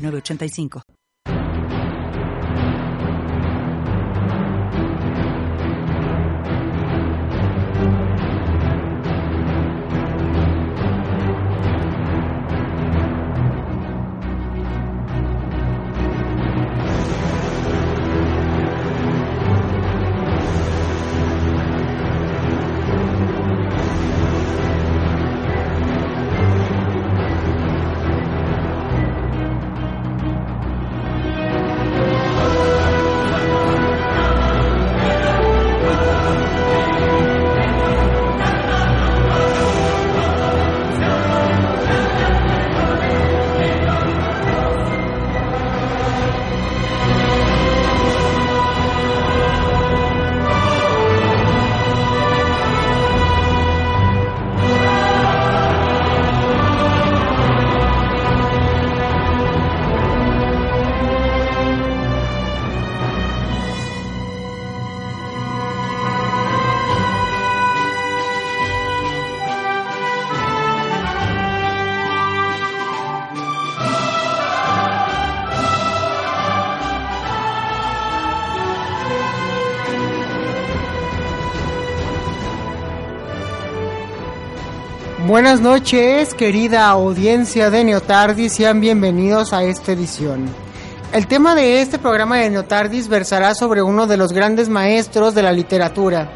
985. Buenas noches, querida audiencia de Neotardis, sean bienvenidos a esta edición. El tema de este programa de Neotardis versará sobre uno de los grandes maestros de la literatura,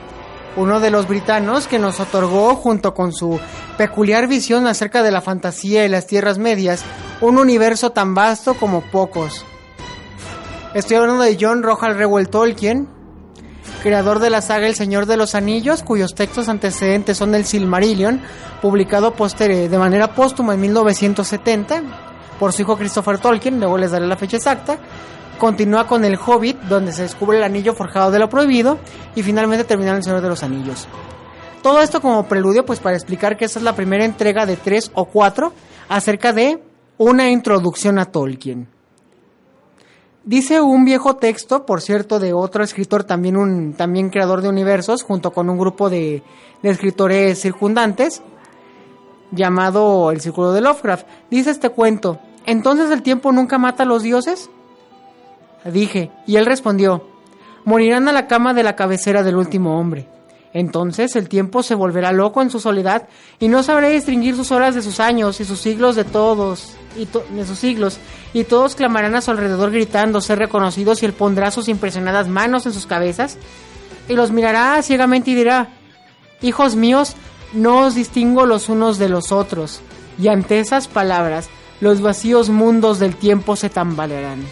uno de los britanos que nos otorgó, junto con su peculiar visión acerca de la fantasía y las tierras medias, un universo tan vasto como pocos. Estoy hablando de John Roald Reuel Tolkien, creador de la saga El Señor de los Anillos, cuyos textos antecedentes son el Silmarillion, publicado posterior, de manera póstuma en 1970 por su hijo Christopher Tolkien, luego les daré la fecha exacta. Continúa con El Hobbit, donde se descubre el anillo forjado de lo prohibido, y finalmente termina El Señor de los Anillos. Todo esto como preludio, pues para explicar que esta es la primera entrega de tres o cuatro acerca de una introducción a Tolkien. Dice un viejo texto, por cierto, de otro escritor, también un también creador de universos, junto con un grupo de, de escritores circundantes, llamado El Círculo de Lovecraft. Dice este cuento, ¿entonces el tiempo nunca mata a los dioses? Dije, y él respondió, morirán a la cama de la cabecera del último hombre. Entonces el tiempo se volverá loco en su soledad y no sabrá distinguir sus horas de sus años y sus siglos de todos y de sus siglos y todos clamarán a su alrededor gritando ser reconocidos y él pondrá sus impresionadas manos en sus cabezas y los mirará ciegamente y dirá hijos míos no os distingo los unos de los otros y ante esas palabras los vacíos mundos del tiempo se tambalearán.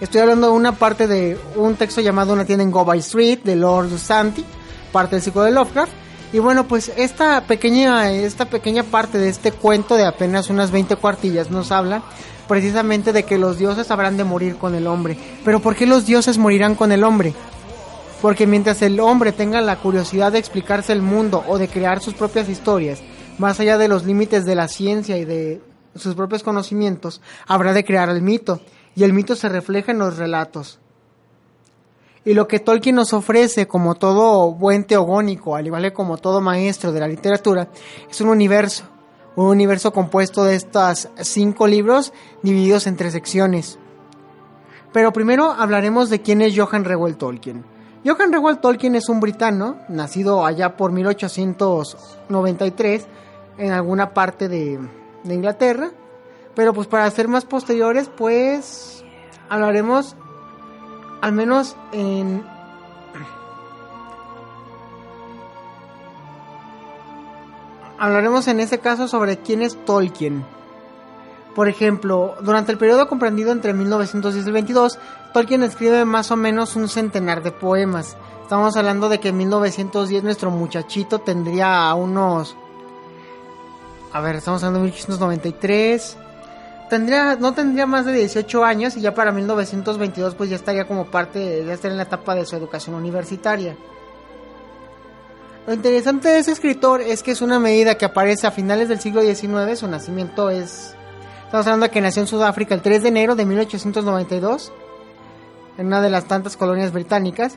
Estoy hablando de una parte de un texto llamado Una tienda en Go By Street de Lord Santi parte del ciclo de Lovecraft. Y bueno, pues esta pequeña, esta pequeña parte de este cuento de apenas unas 20 cuartillas nos habla precisamente de que los dioses habrán de morir con el hombre. Pero ¿por qué los dioses morirán con el hombre? Porque mientras el hombre tenga la curiosidad de explicarse el mundo o de crear sus propias historias, más allá de los límites de la ciencia y de sus propios conocimientos, habrá de crear el mito. Y el mito se refleja en los relatos. Y lo que Tolkien nos ofrece como todo buen teogónico, al igual que como todo maestro de la literatura, es un universo. Un universo compuesto de estos cinco libros divididos en tres secciones. Pero primero hablaremos de quién es Johann Reuel Tolkien. Johann Reuel Tolkien es un britano, nacido allá por 1893 en alguna parte de, de Inglaterra. Pero pues para ser más posteriores, pues hablaremos al menos en hablaremos en ese caso sobre quién es Tolkien. Por ejemplo, durante el periodo comprendido entre 1910 y 22, Tolkien escribe más o menos un centenar de poemas. Estamos hablando de que en 1910 nuestro muchachito tendría unos... A ver, estamos hablando de 1893. Tendría, no tendría más de 18 años y ya para 1922 pues ya estaría como parte, ya estaría en la etapa de su educación universitaria. Lo interesante de ese escritor es que es una medida que aparece a finales del siglo XIX, su nacimiento es... Estamos hablando de que nació en Sudáfrica el 3 de enero de 1892, en una de las tantas colonias británicas,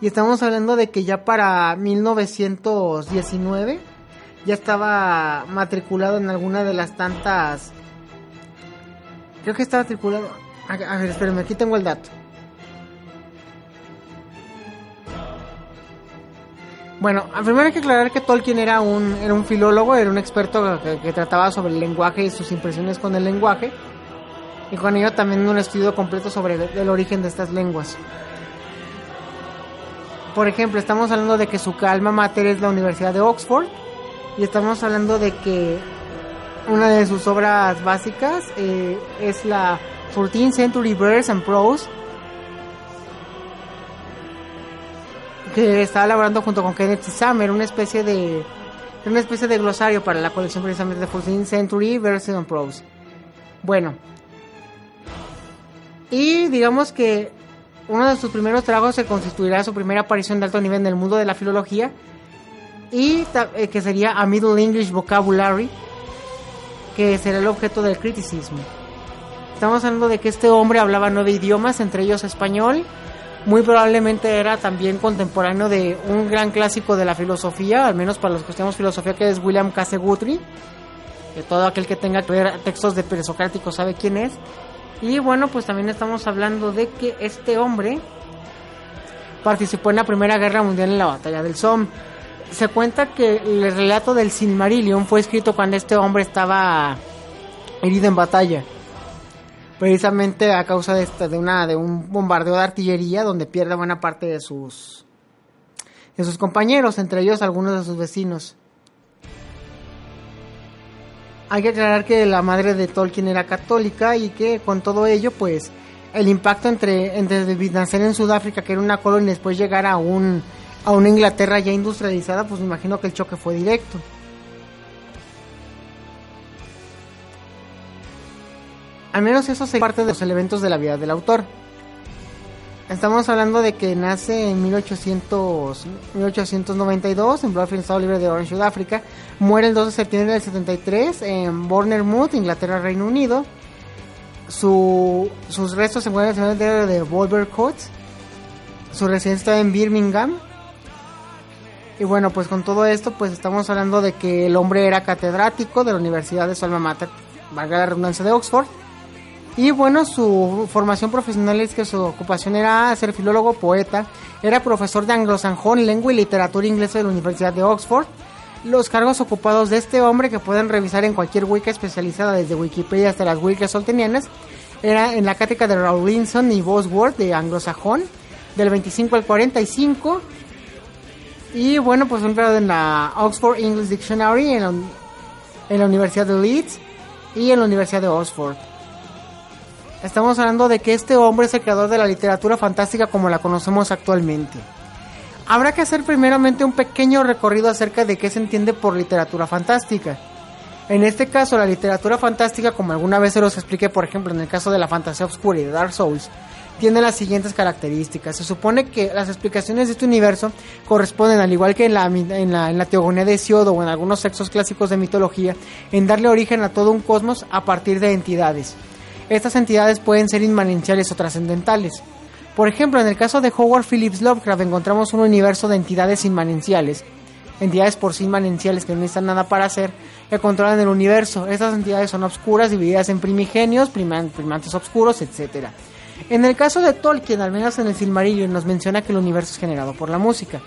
y estamos hablando de que ya para 1919 ya estaba matriculado en alguna de las tantas... Creo que estaba matriculado... A ver, espérenme, aquí tengo el dato. Bueno, primero hay que aclarar que Tolkien era un, era un filólogo, era un experto que, trataba sobre el lenguaje y sus impresiones con el lenguaje. Y con ello también un estudio completo sobre el, origen de estas lenguas. Por ejemplo, estamos hablando de que su calma mater es la Universidad de Oxford. Y estamos hablando de que una de sus obras básicas eh, es la 14th Century Verse and Prose que estaba elaborando junto con Kenneth Summer una especie de una especie de glosario para la colección precisamente de 14th Century Version Prose. Bueno, y digamos que uno de sus primeros trabajos se constituirá su primera aparición de alto nivel en el mundo de la filología y eh, que sería A Middle English Vocabulary, que será el objeto del criticismo. Estamos hablando de que este hombre hablaba nueve idiomas, entre ellos español, muy probablemente era también contemporáneo de un gran clásico de la filosofía, al menos para los que estudiamos filosofía, que es William Case Guthrie, que todo aquel que tenga textos de presocrático sabe quién es. Y bueno, pues también estamos hablando de que este hombre participó en la Primera Guerra Mundial en la Batalla del Somme. Se cuenta que el relato del Silmarillion fue escrito cuando este hombre estaba herido en batalla precisamente a causa de esta, de una de un bombardeo de artillería donde pierde buena parte de sus de sus compañeros, entre ellos algunos de sus vecinos. Hay que aclarar que la madre de Tolkien era católica y que con todo ello, pues, el impacto entre, entre nacer en Sudáfrica, que era una colonia, y después llegar a un a una Inglaterra ya industrializada, pues me imagino que el choque fue directo. Al menos eso es parte de los elementos de la vida del autor. Estamos hablando de que nace en 1800, 1892 en Bluffing, Estado Libre de Orange, Sudáfrica. Muere el 2 de septiembre del 73 en Bournemouth, Inglaterra, Reino Unido. sus restos se encuentran en el cementerio de Wolvercote. Su residencia está en Birmingham. Y bueno, pues con todo esto, pues estamos hablando de que el hombre era catedrático de la Universidad de su alma mater, valga la redundancia de Oxford y bueno, su formación profesional es que su ocupación era ser filólogo, poeta, era profesor de anglosajón, lengua y literatura inglesa de la Universidad de Oxford. Los cargos ocupados de este hombre, que pueden revisar en cualquier wiki especializada, desde Wikipedia hasta las wikis soltenianas, era en la cátedra de Rawlinson y Bosworth de anglosajón, del 25 al 45. Y bueno, pues en la Oxford English Dictionary, en la, en la Universidad de Leeds y en la Universidad de Oxford. Estamos hablando de que este hombre es el creador de la literatura fantástica como la conocemos actualmente. Habrá que hacer primeramente un pequeño recorrido acerca de qué se entiende por literatura fantástica. En este caso, la literatura fantástica, como alguna vez se los expliqué, por ejemplo, en el caso de la fantasía oscura y de Dark Souls, tiene las siguientes características. Se supone que las explicaciones de este universo corresponden, al igual que en la, teogonía de Siodo o en algunos textos clásicos de mitología, en darle origen a todo un cosmos a partir de entidades. Estas entidades pueden ser inmanenciales o trascendentales. Por ejemplo, en el caso de Howard Phillips Lovecraft encontramos un universo de entidades inmanenciales, entidades por sí inmanenciales que no necesitan nada para hacer, que controlan el universo. Estas entidades son obscuras, divididas en primigenios, primantes obscuros, etc. En el caso de Tolkien, al menos en el Silmarillion, nos menciona que el universo es generado por la música.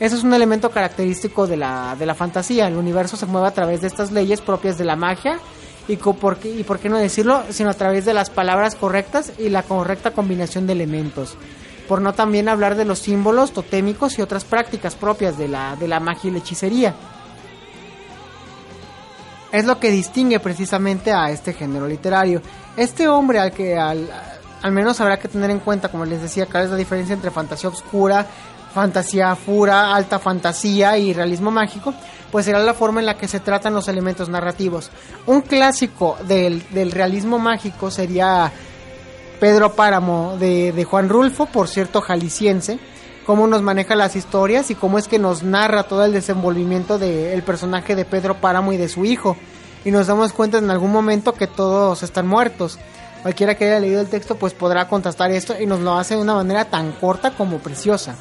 Eso es un elemento característico de la, de la fantasía. El universo se mueve a través de estas leyes propias de la magia y por, qué, y por qué no decirlo, sino a través de las palabras correctas y la correcta combinación de elementos. Por no también hablar de los símbolos totémicos y otras prácticas propias de la, de la magia y la hechicería. Es lo que distingue precisamente a este género literario. Este hombre al que al, al menos habrá que tener en cuenta, como les decía, cuál es la diferencia entre fantasía oscura, fantasía pura, alta fantasía y realismo mágico, pues será la forma en la que se tratan los elementos narrativos. Un clásico del, del realismo mágico sería Pedro Páramo de, de Juan Rulfo, por cierto jalisciense, cómo nos maneja las historias y cómo es que nos narra todo el desenvolvimiento del personaje de Pedro Páramo y de su hijo. Y nos damos cuenta en algún momento que todos están muertos. Cualquiera que haya leído el texto pues podrá contrastar esto y nos lo hace de una manera tan corta como preciosa.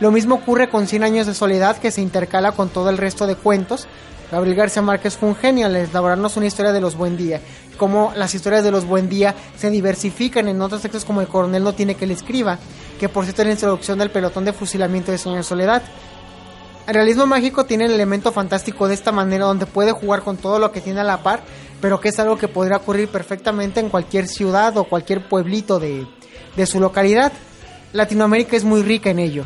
Lo mismo ocurre con Cien años de soledad que se intercala con todo el resto de cuentos. Gabriel García Márquez fue un genio al elaborarnos una historia de los buen día. Cómo las historias de los buen día se diversifican en otros textos como El coronel no tiene que le escriba, que por cierto es la introducción del pelotón de fusilamiento de de soledad. El realismo mágico tiene el elemento fantástico de esta manera donde puede jugar con todo lo que tiene a la par, pero que es algo que podría ocurrir perfectamente en cualquier ciudad o cualquier pueblito de, su localidad. Latinoamérica es muy rica en ello.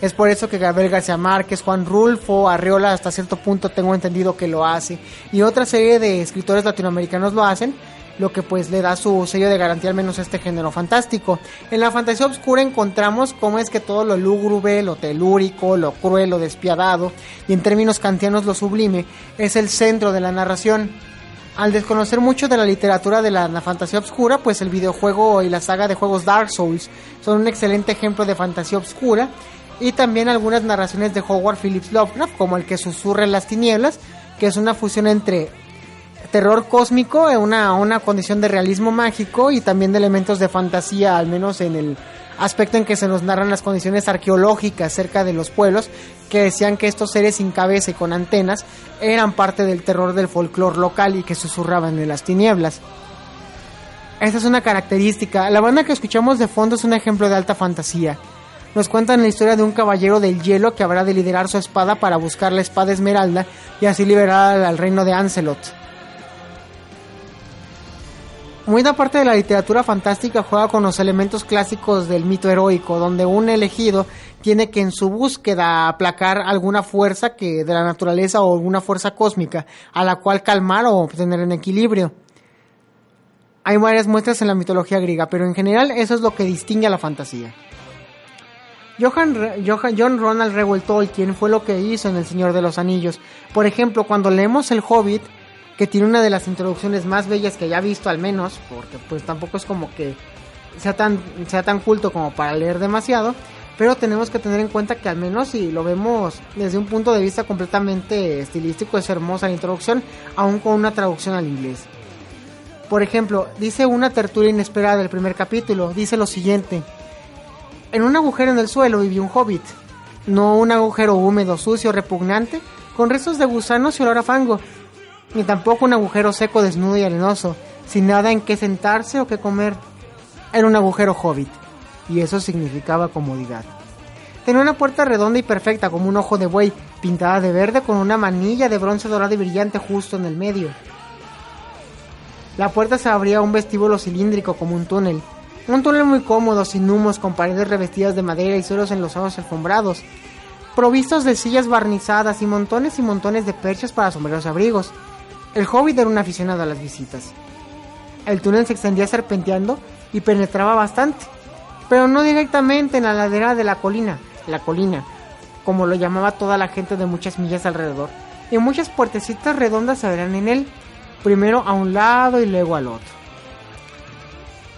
Es por eso que Gabriel García Márquez, Juan Rulfo, Arreola hasta cierto punto tengo entendido que lo hace y otra serie de escritores latinoamericanos lo hacen, lo que pues le da su sello de garantía al menos a este género fantástico. En la fantasía oscura encontramos cómo es que todo lo lúgubre, lo telúrico, lo cruel, lo despiadado y en términos kantianos lo sublime es el centro de la narración. Al desconocer mucho de la literatura de la, fantasía obscura, pues el videojuego y la saga de juegos Dark Souls son un excelente ejemplo de fantasía obscura y también algunas narraciones de Howard Phillips Lovecraft, como el que susurra en las tinieblas, que es una fusión entre terror cósmico, una, una condición de realismo mágico y también de elementos de fantasía, al menos en el aspecto en que se nos narran las condiciones arqueológicas cerca de los pueblos, que decían que estos seres sin cabeza y con antenas eran parte del terror del folclore local y que susurraban en las tinieblas. Esta es una característica. La banda que escuchamos de fondo es un ejemplo de alta fantasía nos cuentan la historia de un caballero del hielo que habrá de liderar su espada para buscar la espada esmeralda y así liberar al reino de Ancelot. Muy aparte de la literatura fantástica juega con los elementos clásicos del mito heroico, donde un elegido tiene que en su búsqueda aplacar alguna fuerza que de la naturaleza o alguna fuerza cósmica, a la cual calmar o tener en equilibrio. Hay varias muestras en la mitología griega, pero en general eso es lo que distingue a la fantasía. Johan, John Ronald Reuel Tolkien fue lo que hizo en El Señor de los Anillos. Por ejemplo, cuando leemos El Hobbit, que tiene una de las introducciones más bellas que haya visto al menos, porque pues tampoco es como que sea tan, sea tan culto como para leer demasiado, pero tenemos que tener en cuenta que al menos si lo vemos desde un punto de vista completamente estilístico, es hermosa la introducción, aún con una traducción al inglés. Por ejemplo, dice una tertulia inesperada del primer capítulo, dice lo siguiente, en un agujero en el suelo vivía un hobbit, no un agujero húmedo, sucio, repugnante, con restos de gusanos y olor a fango, ni tampoco un agujero seco, desnudo y arenoso, sin nada en qué sentarse o qué comer. Era un agujero hobbit, y eso significaba comodidad. Tenía una puerta redonda y perfecta como un ojo de buey, pintada de verde con una manilla de bronce dorado y brillante justo en el medio. La puerta se abría a un vestíbulo cilíndrico como un túnel, un túnel muy cómodo, sin humos, con paredes revestidas de madera y suelos enlosados alfombrados, provistos de sillas barnizadas y montones y montones de perchas para sombreros y abrigos. El hobbit era un aficionado a las visitas. El túnel se extendía serpenteando y penetraba bastante, pero no directamente en la ladera de la colina, la colina, como lo llamaba toda la gente de muchas millas alrededor, y muchas puertecitas redondas se verán en él, primero a un lado y luego al otro.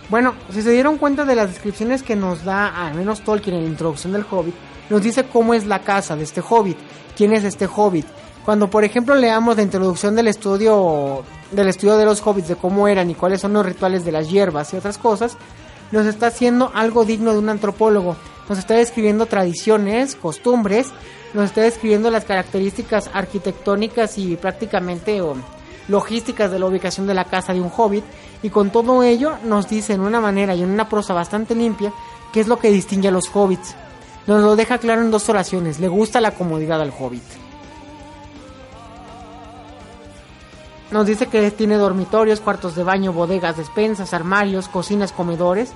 Bueno, si se dieron cuenta de las descripciones que nos da al menos Tolkien en la introducción del Hobbit, nos dice cómo es la casa de este Hobbit, quién es este Hobbit. Cuando por ejemplo leamos la introducción del estudio del estudio de los hobbits, de cómo eran y cuáles son los rituales de las hierbas y otras cosas, nos está haciendo algo digno de un antropólogo. Nos está describiendo tradiciones, costumbres, nos está describiendo las características arquitectónicas y prácticamente logísticas de la ubicación de la casa de un hobbit y con todo ello nos dice en una manera y en una prosa bastante limpia qué es lo que distingue a los hobbits. Nos lo deja claro en dos oraciones, le gusta la comodidad al hobbit. Nos dice que tiene dormitorios, cuartos de baño, bodegas, despensas, armarios, cocinas, comedores.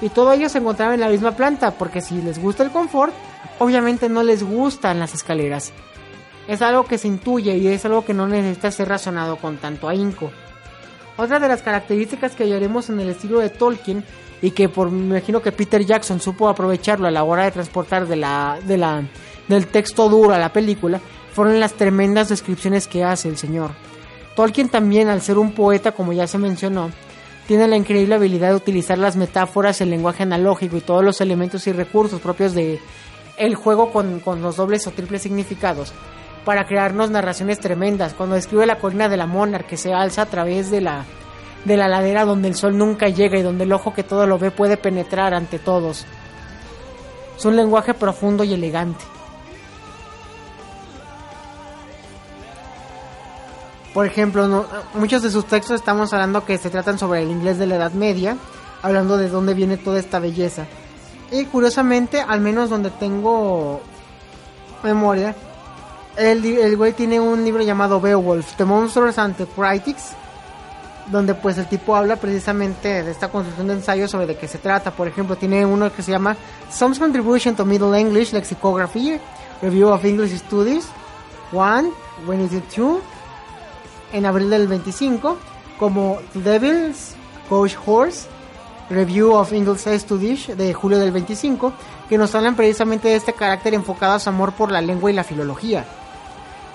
Y todo ello se encontraba en la misma planta, porque si les gusta el confort, obviamente no les gustan las escaleras. Es algo que se intuye y es algo que no necesita ser razonado con tanto ahínco. Otra de las características que hallaremos en el estilo de Tolkien y que por me imagino que Peter Jackson supo aprovecharlo a la hora de transportar de la, de la, del texto duro a la película fueron las tremendas descripciones que hace el señor. Tolkien también, al ser un poeta, como ya se mencionó, tiene la increíble habilidad de utilizar las metáforas, el lenguaje analógico y todos los elementos y recursos propios de el juego con, con los dobles o triples significados para crearnos narraciones tremendas. Cuando describe la colina de la Monarch que se alza a través de la, de la ladera donde el sol nunca llega y donde el ojo que todo lo ve puede penetrar ante todos. Es un lenguaje profundo y elegante. Por ejemplo, muchos de sus textos estamos hablando que se tratan sobre el inglés de la Edad Media, hablando de dónde viene toda esta belleza. Y curiosamente, al menos donde tengo memoria, el, el güey tiene un libro llamado Beowulf, The Monsters and the Critics, donde pues el tipo habla precisamente de esta construcción de ensayos sobre de qué se trata. Por ejemplo, tiene uno que se llama Some Contribution to Middle English Lexicography, Review of English Studies, One, When is it two? En abril del 25, como Devil's Coach Horse, Review of English Studies de julio del 25, que nos hablan precisamente de este carácter enfocado a su amor por la lengua y la filología.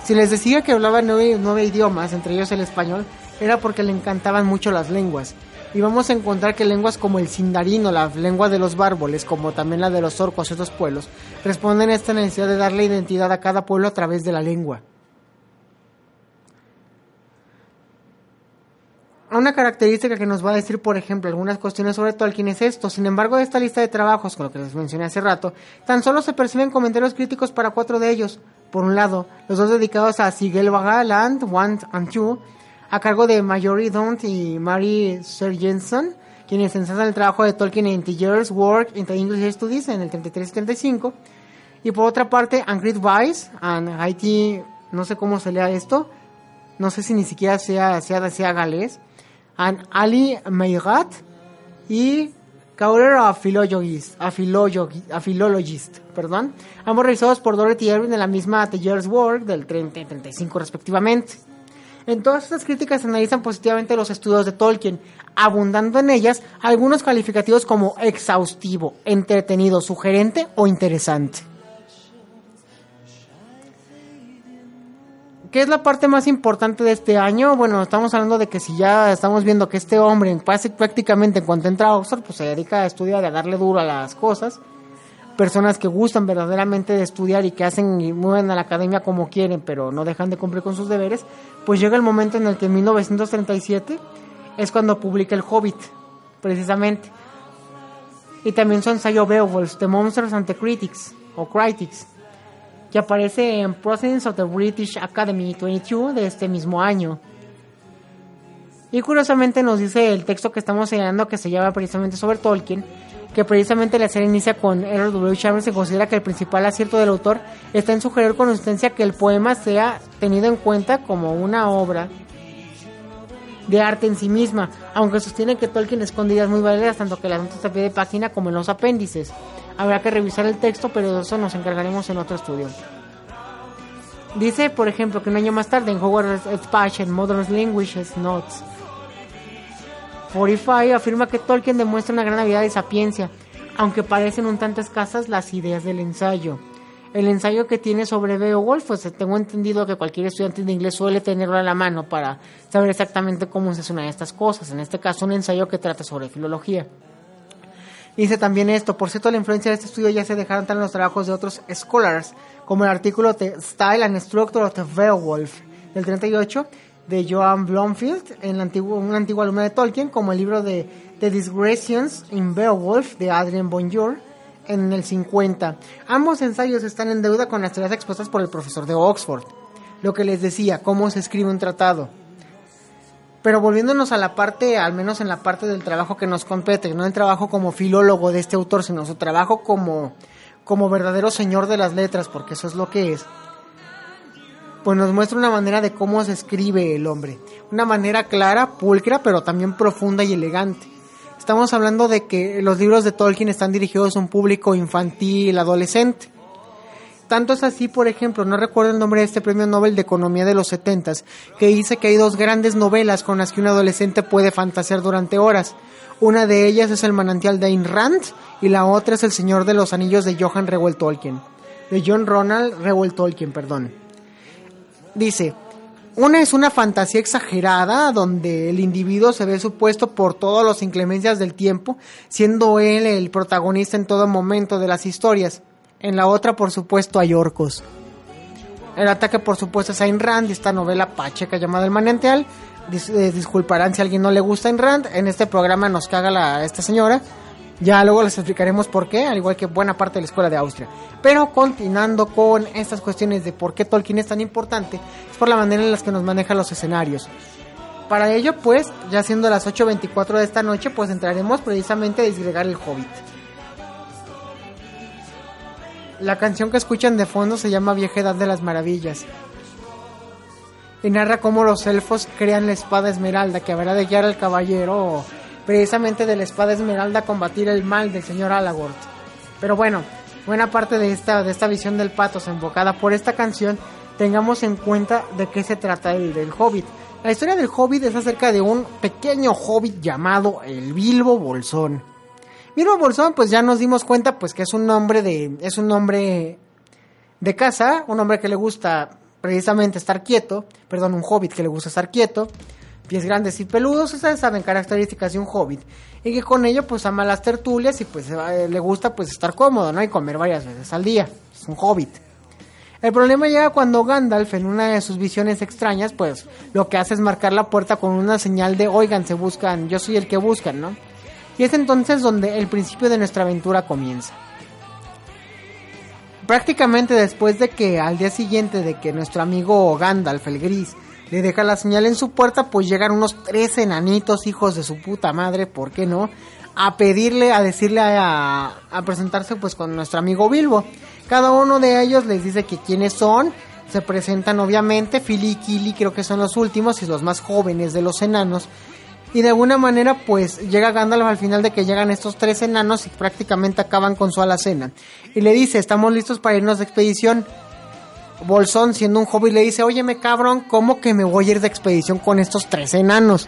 Si les decía que hablaba nueve, idiomas, entre ellos el español, era porque le encantaban mucho las lenguas. Y vamos a encontrar que lenguas como el sindarino, la lengua de los bárboles, como también la de los orcos y otros pueblos, responden a esta necesidad de darle identidad a cada pueblo a través de la lengua. Una característica que nos va a decir, por ejemplo, algunas cuestiones sobre Tolkien es esto. Sin embargo, de esta lista de trabajos, con lo que les mencioné hace rato, tan solo se perciben comentarios críticos para cuatro de ellos. Por un lado, los dos dedicados a Sigel Land, One and Two, a cargo de Marjorie Daunt y Mary Sergenson, quienes ensalzan el trabajo de Tolkien en Year's Work in the English Studies en el 33 y 35. Y por otra parte, Angrid Weiss, and Haiti, no sé cómo se lea esto, no sé si ni siquiera sea, sea, sea galés, and Ali Meirat y Kaurer a Philologist, a, Philologist, perdón, ambos realizados por Dorothy Irving en la misma The Year's Work del 30 y 35 respectivamente. En todas estas críticas analizan positivamente los estudios de Tolkien, abundando en ellas algunos calificativos como exhaustivo, entretenido, sugerente o interesante. ¿Qué es la parte más importante de este año? Bueno, estamos hablando de que si ya estamos viendo que este hombre, prácticamente en cuanto entra a Oxford, pues se dedica a estudiar a darle duro a las cosas. Personas que gustan verdaderamente de estudiar y que hacen y mueven a la academia como quieren, pero no dejan de cumplir con sus deberes, pues llega el momento en el que en 1937 es cuando publica El Hobbit, precisamente. Y también su ensayo Beowulf, The Monsters and the Critics, o Critics que aparece en Proceedings of the British Academy 22 de este mismo año. Y curiosamente nos dice el texto que estamos señalando que se llama precisamente sobre Tolkien, que precisamente la serie inicia con Edward W. Chambers y considera que el principal acierto del autor está en sugerir con consistencia que el poema sea tenido en cuenta como una obra de arte en sí misma, aunque sostiene que Tolkien esconde ideas muy valiosas tanto que las notas a pie de página como en los apéndices. Habrá que revisar el texto, pero eso nos encargaremos en otro estudio. Dice, por ejemplo, que un año más tarde en Howard Spatch en Modern Languages Notes 45 afirma que Tolkien demuestra una gran habilidad de sapiencia, aunque parecen un tanto escasas las ideas del ensayo. El ensayo que tiene sobre Beowulf, pues tengo entendido que cualquier estudiante de inglés suele tenerlo a la mano para saber exactamente cómo se hace una de estas cosas. En este caso, un ensayo que trata sobre filología. Dice también esto, por cierto, la influencia de este estudio ya se dejaron en los trabajos de otros scholars, como el artículo de Style and Structure of the Beowulf del 38 de Joan Blomfield, en un antiguo alumno de Tolkien, como el libro de The Digressions in Beowulf de Adrian Bonjour en el 50. Ambos ensayos están en deuda con las teorías expuestas por el profesor de Oxford. Lo que les decía, cómo se escribe un tratado. Pero volviéndonos a la parte, al menos en la parte del trabajo que nos compete, no el trabajo como filólogo de este autor, sino su trabajo como, como verdadero señor de las letras, porque eso es lo que es, pues nos muestra una manera de cómo se escribe el hombre. Una manera clara, pulcra, pero también profunda y elegante. Estamos hablando de que los libros de Tolkien están dirigidos a un público infantil, adolescente. Tanto es así, por ejemplo, no recuerdo el nombre de este premio Nobel de Economía de los 70 que dice que hay dos grandes novelas con las que un adolescente puede fantasear durante horas. Una de ellas es El manantial de Ayn Rand y la otra es El Señor de los Anillos de Johann Reuel Tolkien. De John Ronald Reuel Tolkien, perdón. Dice, una es una fantasía exagerada donde el individuo se ve supuesto por todas las inclemencias del tiempo, siendo él el protagonista en todo momento de las historias. En la otra, por supuesto, hay orcos. El ataque, por supuesto, es a Ayn Rand, esta novela pacheca llamada El Manantial. Eh, disculparán si a alguien no le gusta Ayn Rand. En este programa nos caga la, esta señora. Ya luego les explicaremos por qué, al igual que buena parte de la escuela de Austria. Pero continuando con estas cuestiones de por qué Tolkien es tan importante, es por la manera en la que nos maneja los escenarios. Para ello, pues, ya siendo las 8.24 de esta noche, pues entraremos precisamente a disgregar el Hobbit. La canción que escuchan de fondo se llama Vieja Edad de las Maravillas. Y narra cómo los elfos crean la espada esmeralda que habrá de guiar al caballero precisamente de la espada esmeralda a combatir el mal del señor Alagort. Pero bueno, buena parte de esta, de esta visión del patos invocada por esta canción, tengamos en cuenta de qué se trata el del hobbit. La historia del hobbit es acerca de un pequeño hobbit llamado el Bilbo Bolsón. Bilbo Bolsón, pues ya nos dimos cuenta pues que es un nombre de es un nombre de casa, un hombre que le gusta precisamente estar quieto, perdón, un hobbit que le gusta estar quieto, pies grandes y peludos, ustedes saben características de un hobbit, y que con ello pues ama las tertulias y pues eh, le gusta pues estar cómodo, ¿no? Y comer varias veces al día, es un hobbit. El problema llega cuando Gandalf en una de sus visiones extrañas pues lo que hace es marcar la puerta con una señal de oigan, se buscan, yo soy el que buscan, ¿no? Y es entonces donde el principio de nuestra aventura comienza. Prácticamente después de que al día siguiente de que nuestro amigo Gandalf el Gris le deja la señal en su puerta, pues llegan unos tres enanitos, hijos de su puta madre, ¿por qué no? A pedirle, a decirle, a, presentarse pues con nuestro amigo Bilbo. Cada uno de ellos les dice que quiénes son, se presentan obviamente, Philly y Kili creo que son los últimos y los más jóvenes de los enanos. Y de alguna manera pues llega Gandalf al final de que llegan estos tres enanos y prácticamente acaban con su alacena. Y le dice, estamos listos para irnos de expedición. Bolsón, siendo un hobbit, le dice, óyeme cabrón, ¿cómo que me voy a ir de expedición con estos tres enanos?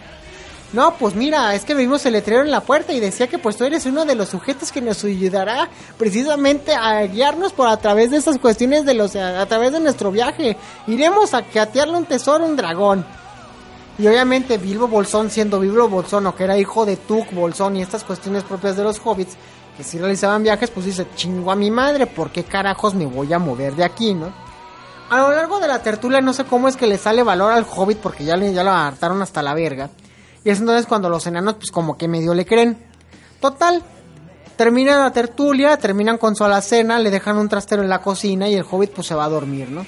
No, pues mira, es que vimos el letrero en la puerta y decía que pues tú eres uno de los sujetos que nos ayudará precisamente a guiarnos por a través de esas cuestiones de los a, través de nuestro viaje. Iremos a catearle un tesoro, un dragón. Y obviamente Bilbo Bolsón, siendo Bilbo Bolsón, o que era hijo de Tuk Bolsón y estas cuestiones propias de los hobbits, que si realizaban viajes, pues dice, chingo a mi madre, ¿por qué carajos me voy a mover de aquí, no? A lo largo de la tertulia no sé cómo es que le sale valor al hobbit porque ya, le, ya lo hartaron hasta la verga. Y es entonces cuando los enanos pues como que medio le creen. Total, termina la tertulia, terminan con su alacena, le dejan un trastero en la cocina y el hobbit pues se va a dormir, ¿no?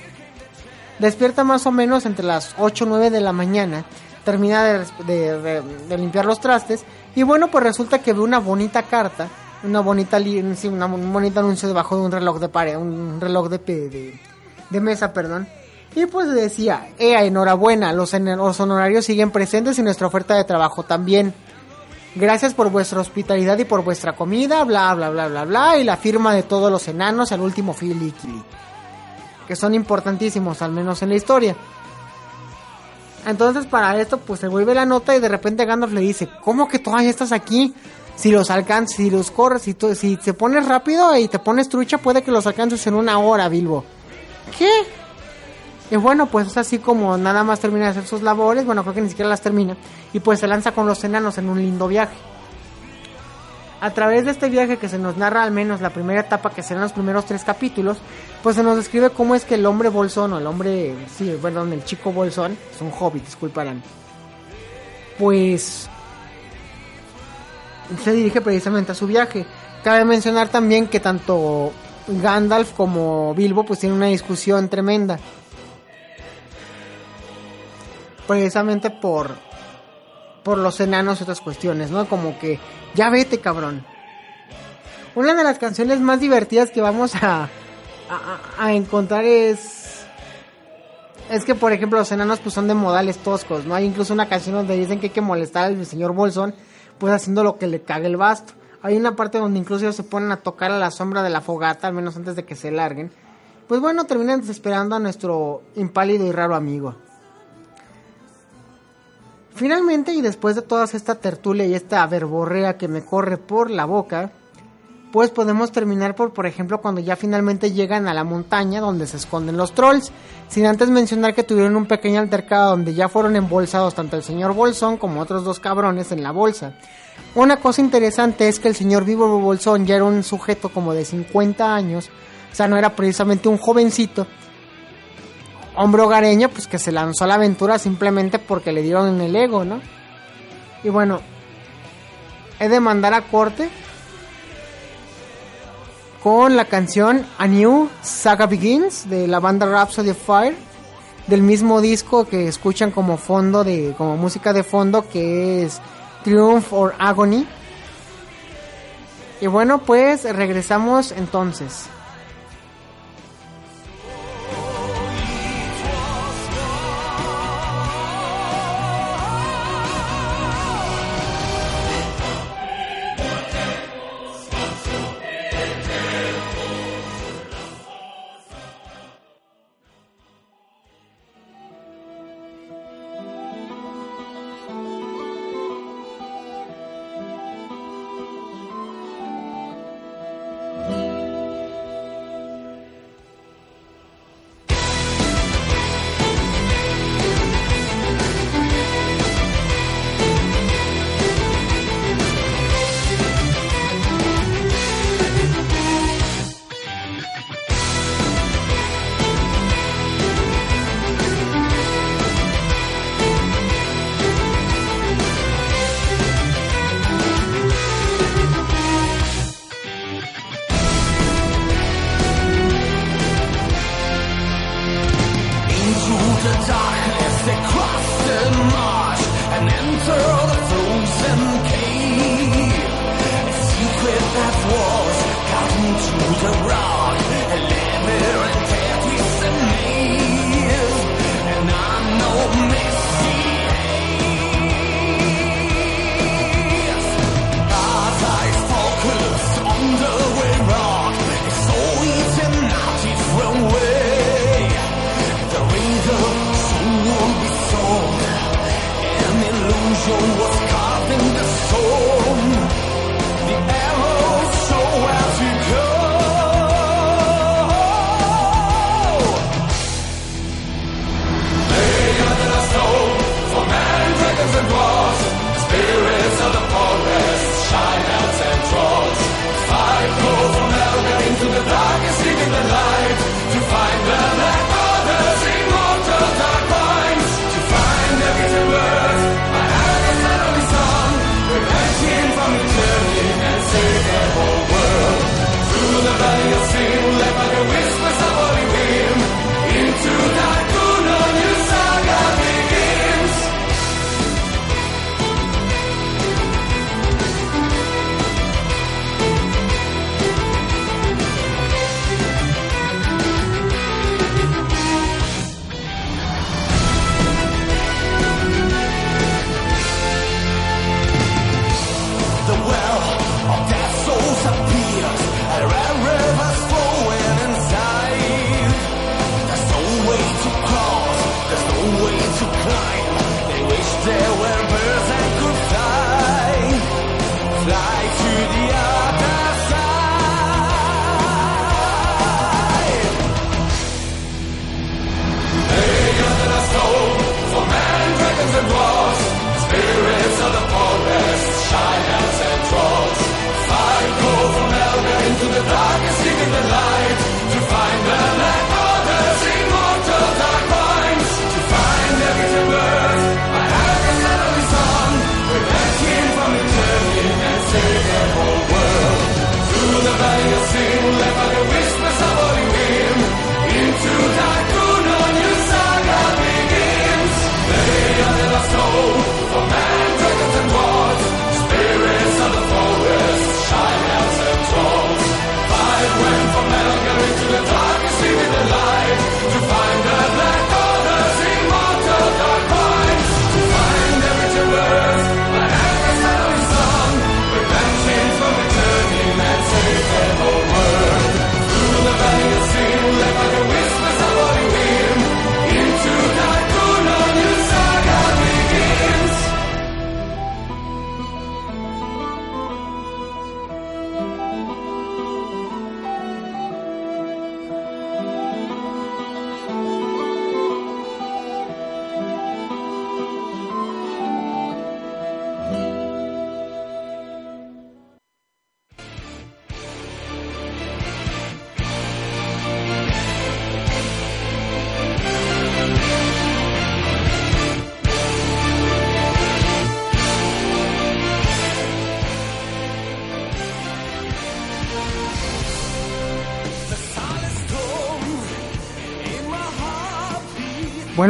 Despierta más o menos entre las 8 o 9 de la mañana, termina de, limpiar los trastes y bueno pues resulta que ve una bonita carta, una bonita, sí, una, anuncio debajo de un reloj de pared, un reloj de, mesa, perdón. Y pues decía, ea, enhorabuena, los, los honorarios siguen presentes en nuestra oferta de trabajo también. Gracias por vuestra hospitalidad y por vuestra comida, bla, bla, bla, bla, bla. Y la firma de todos los enanos al último Filikili. Que son importantísimos, al menos en la historia. Entonces para esto pues se vuelve la nota y de repente Gandalf le dice, ¿cómo que todavía estás aquí? Si los alcanzas, si los corres, si, si te pones rápido y te pones trucha, puede que los alcances en una hora, Bilbo. ¿Qué? Y bueno, pues es así como nada más termina de hacer sus labores, bueno, creo que ni siquiera las termina, y pues se lanza con los enanos en un lindo viaje. A través de este viaje que se nos narra al menos la primera etapa, que serán los primeros tres capítulos, pues se nos describe cómo es que el hombre bolsón, o el hombre, sí, perdón, el chico bolsón, es un hobbit, disculparán, pues se dirige precisamente a su viaje. Cabe mencionar también que tanto Gandalf como Bilbo pues tienen una discusión tremenda. Precisamente por por los enanos y otras cuestiones, ¿no? Como que ya vete, cabrón. Una de las canciones más divertidas que vamos a, encontrar es es que por ejemplo los enanos pues son de modales toscos, ¿no? Hay incluso una canción donde dicen que hay que molestar al señor Bolsón pues haciendo lo que le cague el basto. Hay una parte donde incluso se ponen a tocar a la sombra de la fogata, al menos antes de que se larguen. Pues bueno, terminan desesperando a nuestro impálido y raro amigo. Finalmente, y después de toda esta tertulia y esta verborrea que me corre por la boca, pues podemos terminar por, por ejemplo, cuando ya finalmente llegan a la montaña donde se esconden los trolls. Sin antes mencionar que tuvieron un pequeño altercado donde ya fueron embolsados tanto el señor Bolsón como otros dos cabrones en la bolsa. Una cosa interesante es que el señor Vivo Bolsón ya era un sujeto como de 50 años, o sea, no era precisamente un jovencito, hombre hogareño, pues que se lanzó a la aventura simplemente porque le dieron en el ego, ¿no? Y bueno, he de mandar a corte con la canción A New Saga Begins de la banda Rhapsody of Fire del mismo disco que escuchan como fondo de como música de fondo que es Triumph or Agony. Y bueno, pues regresamos entonces.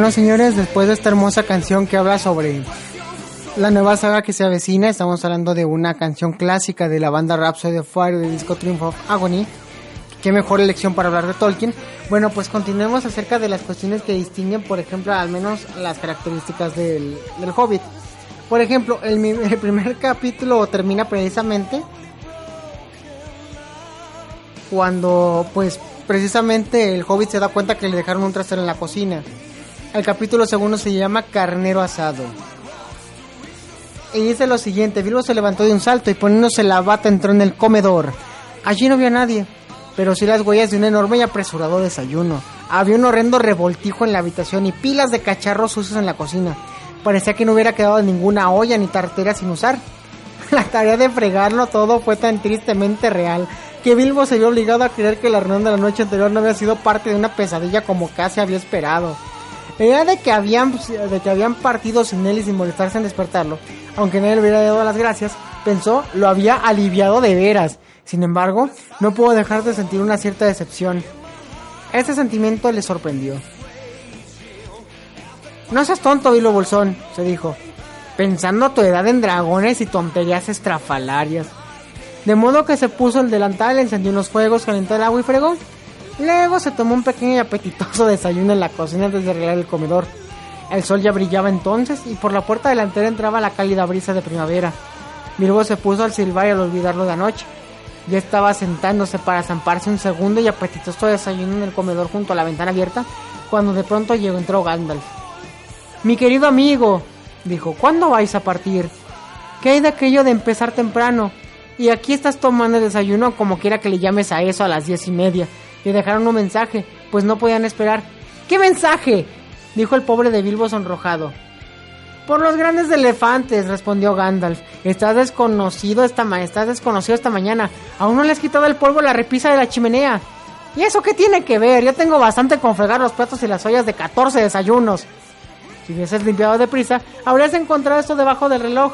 Bueno, señores, después de esta hermosa canción que habla sobre la nueva saga que se avecina, estamos hablando de una canción clásica de la banda Rhapsody of Fire de disco Triumph of Agony. Qué mejor elección para hablar de Tolkien. Bueno, pues continuemos acerca de las cuestiones que distinguen, por ejemplo, al menos las características del, del Hobbit. Por ejemplo, el, el primer capítulo termina precisamente cuando, pues, precisamente el Hobbit se da cuenta que le dejaron un trasero en la cocina. El capítulo segundo se llama Carnero Asado. Y dice lo siguiente, Bilbo se levantó de un salto y poniéndose la bata entró en el comedor. Allí no vio a nadie, pero sí las huellas de un enorme y apresurado desayuno. Había un horrendo revoltijo en la habitación y pilas de cacharros sucios en la cocina. Parecía que no hubiera quedado ninguna olla ni tartera sin usar. La tarea de fregarlo todo fue tan tristemente real que Bilbo se vio obligado a creer que la reunión de la noche anterior no había sido parte de una pesadilla como casi había esperado. Idea de que habían, de que habían partido sin él y sin molestarse en despertarlo, aunque nadie le hubiera dado las gracias, pensó, lo había aliviado de veras. Sin embargo, no pudo dejar de sentir una cierta decepción. Este sentimiento le sorprendió. No seas tonto, Vilo Bolsón, se dijo, pensando tu edad en dragones y tonterías estrafalarias. De modo que se puso el delantal, encendió unos fuegos, calentó el agua y fregó. Luego se tomó un pequeño y apetitoso desayuno en la cocina antes de arreglar el comedor. El sol ya brillaba entonces y por la puerta delantera entraba la cálida brisa de primavera. Bilbo se puso al silbar y al olvidarlo de anoche. Ya estaba sentándose para zamparse un segundo y apetitoso desayuno en el comedor junto a la ventana abierta cuando de pronto llegó entró Gandalf. Mi querido amigo, dijo, ¿cuándo vais a partir? ¿Qué hay de aquello de empezar temprano? Y aquí estás tomando el desayuno como quiera que le llames a eso a las diez y media. Le dejaron un mensaje, pues no podían esperar. ¿Qué mensaje? dijo el pobre de Bilbo sonrojado. Por los grandes elefantes, respondió Gandalf. Estás desconocido esta ma estás desconocido esta mañana. Aún no le has quitado el polvo a la repisa de la chimenea. ¿Y eso qué tiene que ver? Yo tengo bastante con fregar los platos y las ollas de 14 desayunos. Si hubieses limpiado deprisa, habrías encontrado esto debajo del reloj.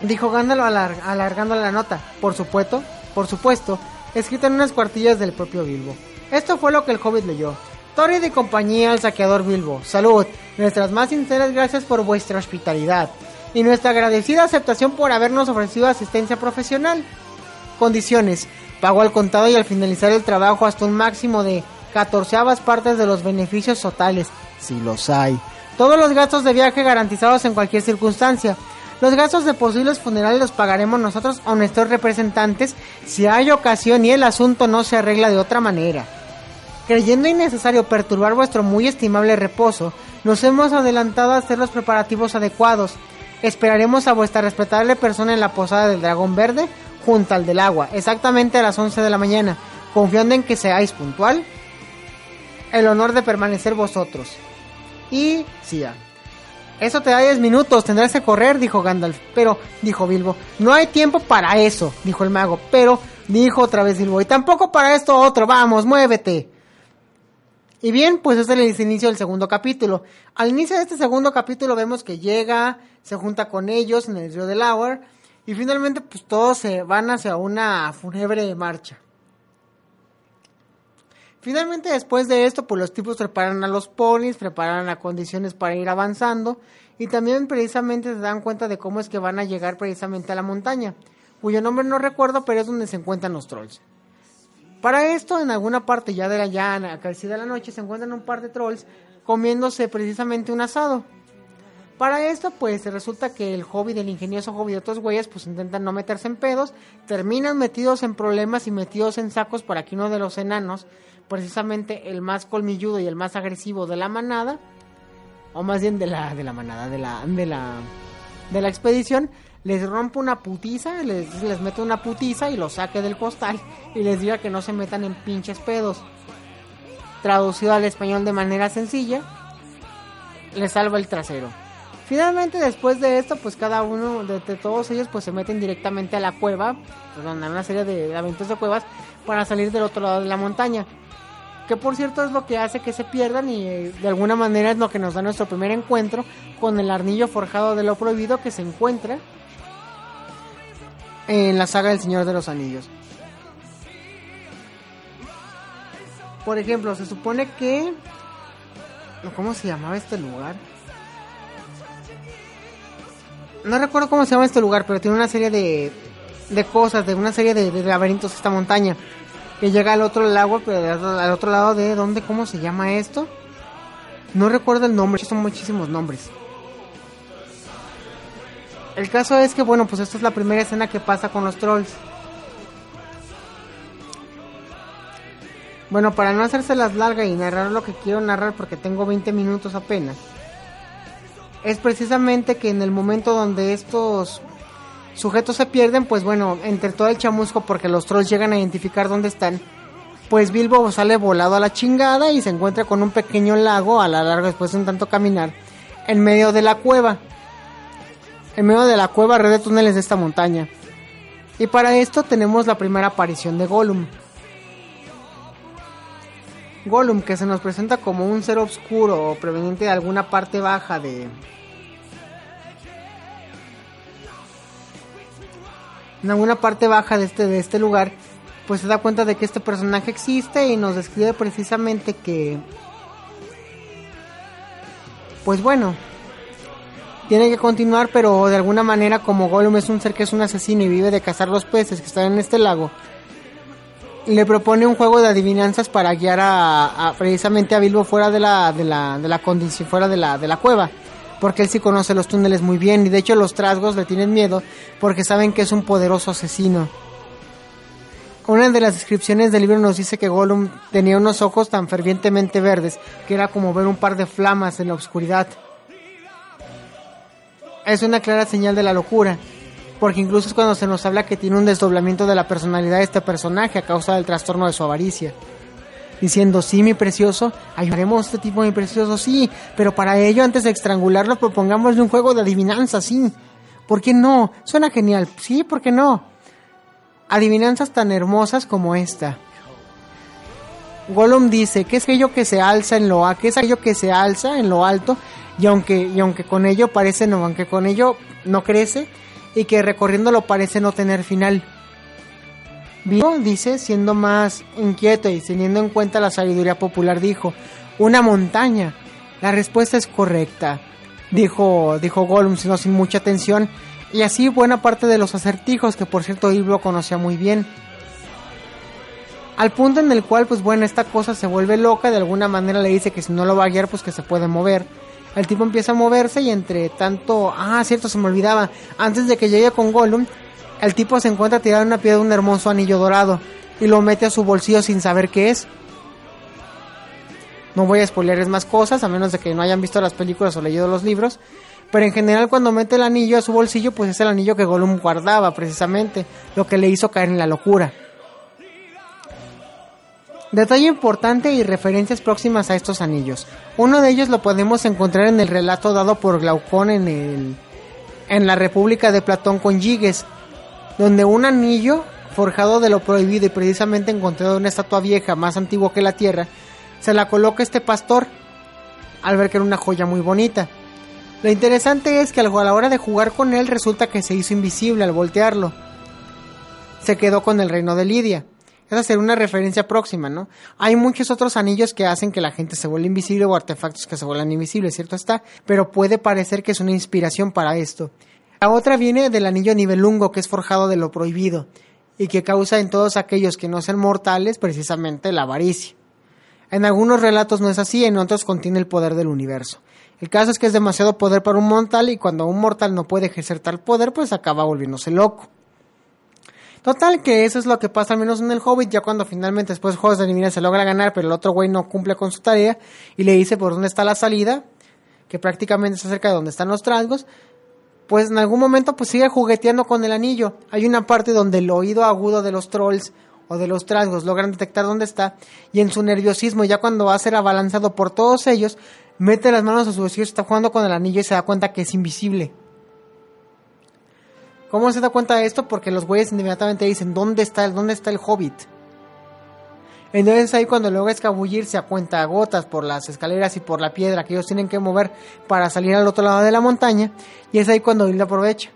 Dijo Gandalf alar alargando la nota. Por supuesto, por supuesto, escrita en unas cuartillas del propio Bilbo. Esto fue lo que el hobbit leyó. Torrid y compañía al saqueador Bilbo. Salud. Nuestras más sinceras gracias por vuestra hospitalidad. Y nuestra agradecida aceptación por habernos ofrecido asistencia profesional. Condiciones. Pago al contado y al finalizar el trabajo hasta un máximo de catorceavas partes de los beneficios totales, si los hay. Todos los gastos de viaje garantizados en cualquier circunstancia. Los gastos de posibles funerales los pagaremos nosotros o nuestros representantes si hay ocasión y el asunto no se arregla de otra manera. Creyendo innecesario perturbar vuestro muy estimable reposo, nos hemos adelantado a hacer los preparativos adecuados. Esperaremos a vuestra respetable persona en la posada del Dragón Verde, junto al del agua, exactamente a las 11 de la mañana, confiando en que seáis puntual. El honor de permanecer vosotros. Y Sia. Eso te da 10 minutos, tendrás que correr, dijo Gandalf. Pero, dijo Bilbo, no hay tiempo para eso, dijo el mago. Pero, dijo otra vez Bilbo, y tampoco para esto otro, vamos, muévete. Y bien, pues este es el inicio del segundo capítulo. Al inicio de este segundo capítulo vemos que llega, se junta con ellos en el río de Lauer y finalmente pues todos se van hacia una fúnebre marcha. Finalmente después de esto pues los tipos preparan a los ponis, preparan las condiciones para ir avanzando y también precisamente se dan cuenta de cómo es que van a llegar precisamente a la montaña, cuyo nombre no recuerdo pero es donde se encuentran los trolls. Para esto, en alguna parte ya de la llana, casi de la noche, se encuentran un par de trolls comiéndose precisamente un asado. Para esto, pues resulta que el hobby del ingenioso hobby de otros güeyes, pues intentan no meterse en pedos, terminan metidos en problemas y metidos en sacos por aquí uno de los enanos, precisamente el más colmilludo y el más agresivo de la manada, o más bien de la, de la manada, de la, de la, de la expedición, les rompe una putiza, les, les mete una putiza y los saque del costal y les diga que no se metan en pinches pedos. Traducido al español de manera sencilla, les salva el trasero. Finalmente después de esto, pues cada uno de, todos ellos pues se meten directamente a la cueva, perdón, a una serie de aventuras de cuevas para salir del otro lado de la montaña. Que por cierto es lo que hace que se pierdan y eh, de alguna manera es lo que nos da nuestro primer encuentro con el arnillo forjado de lo prohibido que se encuentra en la saga del Señor de los Anillos. Por ejemplo, se supone que ¿Cómo se llamaba este lugar? No recuerdo cómo se llama este lugar, pero tiene una serie de, de cosas, de una serie de, de laberintos esta montaña. Que llega al otro lago, pero al otro lado de dónde, ¿cómo se llama esto? No recuerdo el nombre, son muchísimos nombres. El caso es que, bueno, pues esta es la primera escena que pasa con los trolls. Bueno, para no hacerse las largas y narrar lo que quiero narrar porque tengo 20 minutos apenas, es precisamente que en el momento donde estos sujetos se pierden, pues bueno, entre todo el chamusco porque los trolls llegan a identificar dónde están, pues Bilbo sale volado a la chingada y se encuentra con un pequeño lago a la larga después de un tanto caminar en medio de la cueva. En medio de la cueva red de túneles de esta montaña. Y para esto tenemos la primera aparición de Gollum. Gollum, que se nos presenta como un ser oscuro o proveniente de alguna parte baja de. En alguna parte baja de este, de este lugar, pues se da cuenta de que este personaje existe y nos describe precisamente que. Pues bueno, tiene que continuar, pero de alguna manera, como Gollum es un ser que es un asesino y vive de cazar los peces que están en este lago, le propone un juego de adivinanzas para guiar a, precisamente a Bilbo fuera de la, de la, de la condición, fuera de la, de la cueva. Porque él sí conoce los túneles muy bien y de hecho los trasgos le tienen miedo porque saben que es un poderoso asesino. Una de las descripciones del libro nos dice que Gollum tenía unos ojos tan fervientemente verdes que era como ver un par de flamas en la oscuridad. Es una clara señal de la locura, porque incluso es cuando se nos habla que tiene un desdoblamiento de la personalidad de este personaje a causa del trastorno de su avaricia. Diciendo, sí, mi precioso, ayudaremos a este tipo, mi precioso, sí, pero para ello, antes de estrangularlo, propongámosle un juego de adivinanza, sí. ¿Por qué no? Suena genial, sí, ¿por qué no? Adivinanzas tan hermosas como esta. Gollum dice, ¿qué es aquello que se alza en lo qué es aquello que se alza en lo alto? Y aunque, y aunque con ello parece no, aunque con ello no crece, y que recorriéndolo parece no tener final. Vivo, dice, siendo más inquieto y teniendo en cuenta la sabiduría popular, dijo, una montaña. La respuesta es correcta, dijo, dijo Gollum, sino sin mucha atención, y así buena parte de los acertijos, que por cierto Bilbo conocía muy bien. Al punto en el cual, pues bueno, esta cosa se vuelve loca, de alguna manera le dice que si no lo va a guiar, pues que se puede mover el tipo empieza a moverse y entre tanto, ah, cierto, se me olvidaba, antes de que llegue con Gollum, el tipo se encuentra tirado en una piedra de un hermoso anillo dorado y lo mete a su bolsillo sin saber qué es. No voy a spoilerles más cosas, a menos de que no hayan visto las películas o leído los libros. Pero en general cuando mete el anillo a su bolsillo, pues es el anillo que Gollum guardaba precisamente, lo que le hizo caer en la locura. Detalle importante y referencias próximas a estos anillos. Uno de ellos lo podemos encontrar en el relato dado por Glaucón en, el, en la República de Platón con Giges, donde un anillo forjado de lo prohibido y precisamente encontrado en una estatua vieja más antigua que la Tierra, se la coloca este pastor al ver que era una joya muy bonita. Lo interesante es que a la hora de jugar con él resulta que se hizo invisible al voltearlo. Se quedó con el reino de Lidia. Esa sería una referencia próxima, ¿no? Hay muchos otros anillos que hacen que la gente se vuelva invisible o artefactos que se vuelvan invisibles, ¿cierto está? Pero puede parecer que es una inspiración para esto. La otra viene del anillo nivelungo, que es forjado de lo prohibido, y que causa en todos aquellos que no sean mortales precisamente la avaricia. En algunos relatos no es así, en otros contiene el poder del universo. El caso es que es demasiado poder para un mortal y cuando un mortal no puede ejercer tal poder, pues acaba volviéndose loco. Total, que eso es lo que pasa al menos en el Hobbit, ya cuando finalmente después de juegos de eliminación se logra ganar, pero el otro güey no cumple con su tarea y le dice por dónde está la salida, que prácticamente está cerca de donde están los trasgos, pues en algún momento pues sigue jugueteando con el anillo. Hay una parte donde el oído agudo de los trolls o de los trasgos logran detectar dónde está y en su nerviosismo ya cuando va a ser abalanzado por todos ellos, mete las manos a su bolsillo, está jugando con el anillo y se da cuenta que es invisible. ¿Cómo se da cuenta de esto? Porque los güeyes inmediatamente dicen, ¿dónde está el, dónde está el hobbit? Entonces ahí cuando logra escabullirse a cuenta gotas por las escaleras y por la piedra que ellos tienen que mover para salir al otro lado de la montaña, y es ahí cuando él aprovecha.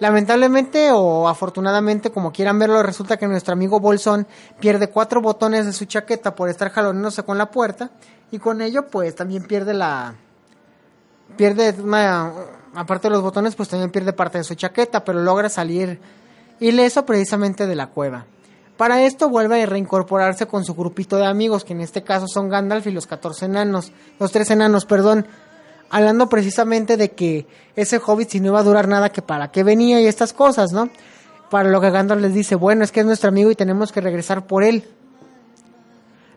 Lamentablemente o afortunadamente, como quieran verlo, resulta que nuestro amigo Bolsón pierde cuatro botones de su chaqueta por estar jaloneándose con la puerta y con ello pues también pierde la... pierde aparte de los botones pues también pierde parte de su chaqueta, pero logra salir ileso precisamente de la cueva. Para esto vuelve a reincorporarse con su grupito de amigos, que en este caso son Gandalf y los 14 enanos, los tres enanos, perdón, hablando precisamente de que ese hobbit si no iba a durar nada, que para qué venía y estas cosas, ¿no? Para lo que Gandalf les dice, bueno, es que es nuestro amigo y tenemos que regresar por él.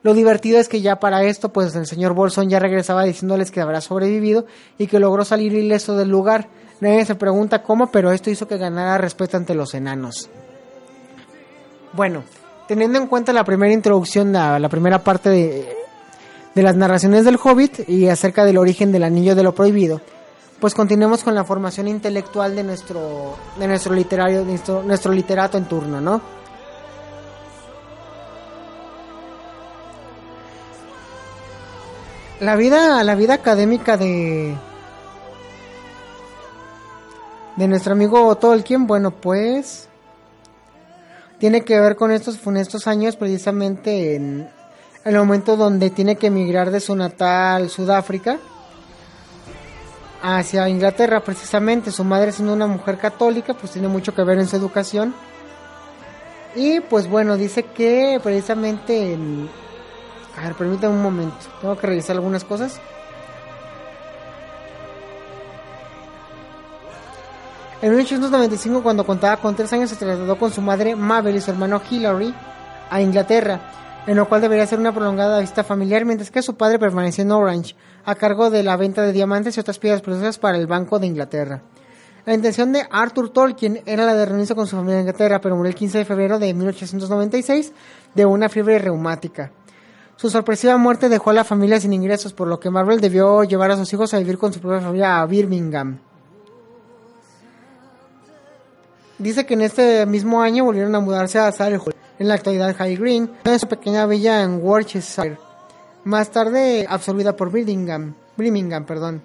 Lo divertido es que ya para esto, pues el señor Bolson ya regresaba diciéndoles que habrá sobrevivido y que logró salir ileso del lugar. Nadie se pregunta cómo, pero esto hizo que ganara respeto ante los enanos. Bueno, teniendo en cuenta la primera introducción, la, la primera parte de, de las narraciones del Hobbit y acerca del origen del anillo de lo prohibido, pues continuemos con la formación intelectual de nuestro, de nuestro literario, nuestro, nuestro literato en turno, ¿no? La vida, la vida académica de, de nuestro amigo Tolkien, bueno, pues tiene que ver con estos funestos años precisamente en, el momento donde tiene que emigrar de su natal Sudáfrica hacia Inglaterra precisamente. Su madre siendo una mujer católica, pues tiene mucho que ver en su educación. Y pues bueno, dice que precisamente en... A ver, permítame un momento. Tengo que revisar algunas cosas. En 1895, cuando contaba con tres años, se trasladó con su madre Mabel y su hermano Hilary a Inglaterra en lo cual debería ser una prolongada visita familiar, mientras que su padre permaneció en Orange, a cargo de la venta de diamantes y otras piedras preciosas para el Banco de Inglaterra. La intención de Arthur Tolkien era la de reunirse con su familia en Inglaterra, pero murió el 15 de febrero de 1896 de una fiebre reumática. Su sorpresiva muerte dejó a la familia sin ingresos, por lo que Marvel debió llevar a sus hijos a vivir con su propia familia a Birmingham. Dice que en este mismo año volvieron a mudarse a Solihull, en la actualidad High Green, en su pequeña villa en Worcestershire, más tarde absorbida por Birmingham, Birmingham, perdón.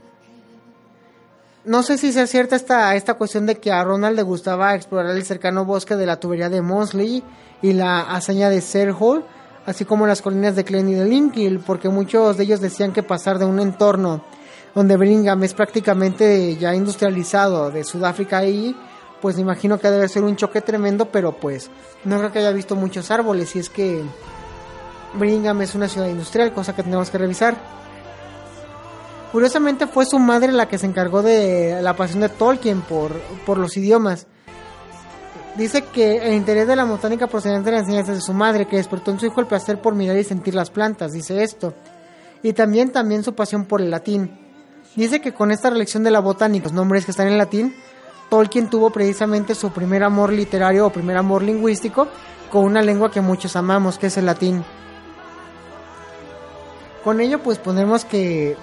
No sé si sea cierta esta, esta cuestión de que a Ronald le gustaba explorar el cercano bosque de la tubería de Mosley y la hazaña de Hall, así como las colinas de Glen y de Linkill, porque muchos de ellos decían que pasar de un entorno donde Birmingham es prácticamente ya industrializado de Sudáfrica y pues me imagino que debe ser un choque tremendo, pero pues no creo que haya visto muchos árboles y es que Birmingham es una ciudad industrial, cosa que tenemos que revisar. Curiosamente fue su madre la que se encargó de la pasión de Tolkien por, por los idiomas. Dice que el interés de la botánica procedente de la enseñanza de su madre, que despertó en su hijo el placer por mirar y sentir las plantas, dice esto. Y también, también su pasión por el latín. Dice que con esta relección de la botánica, los nombres que están en latín, Tolkien tuvo precisamente su primer amor literario o primer amor lingüístico con una lengua que muchos amamos, que es el latín. Con ello, pues ponemos que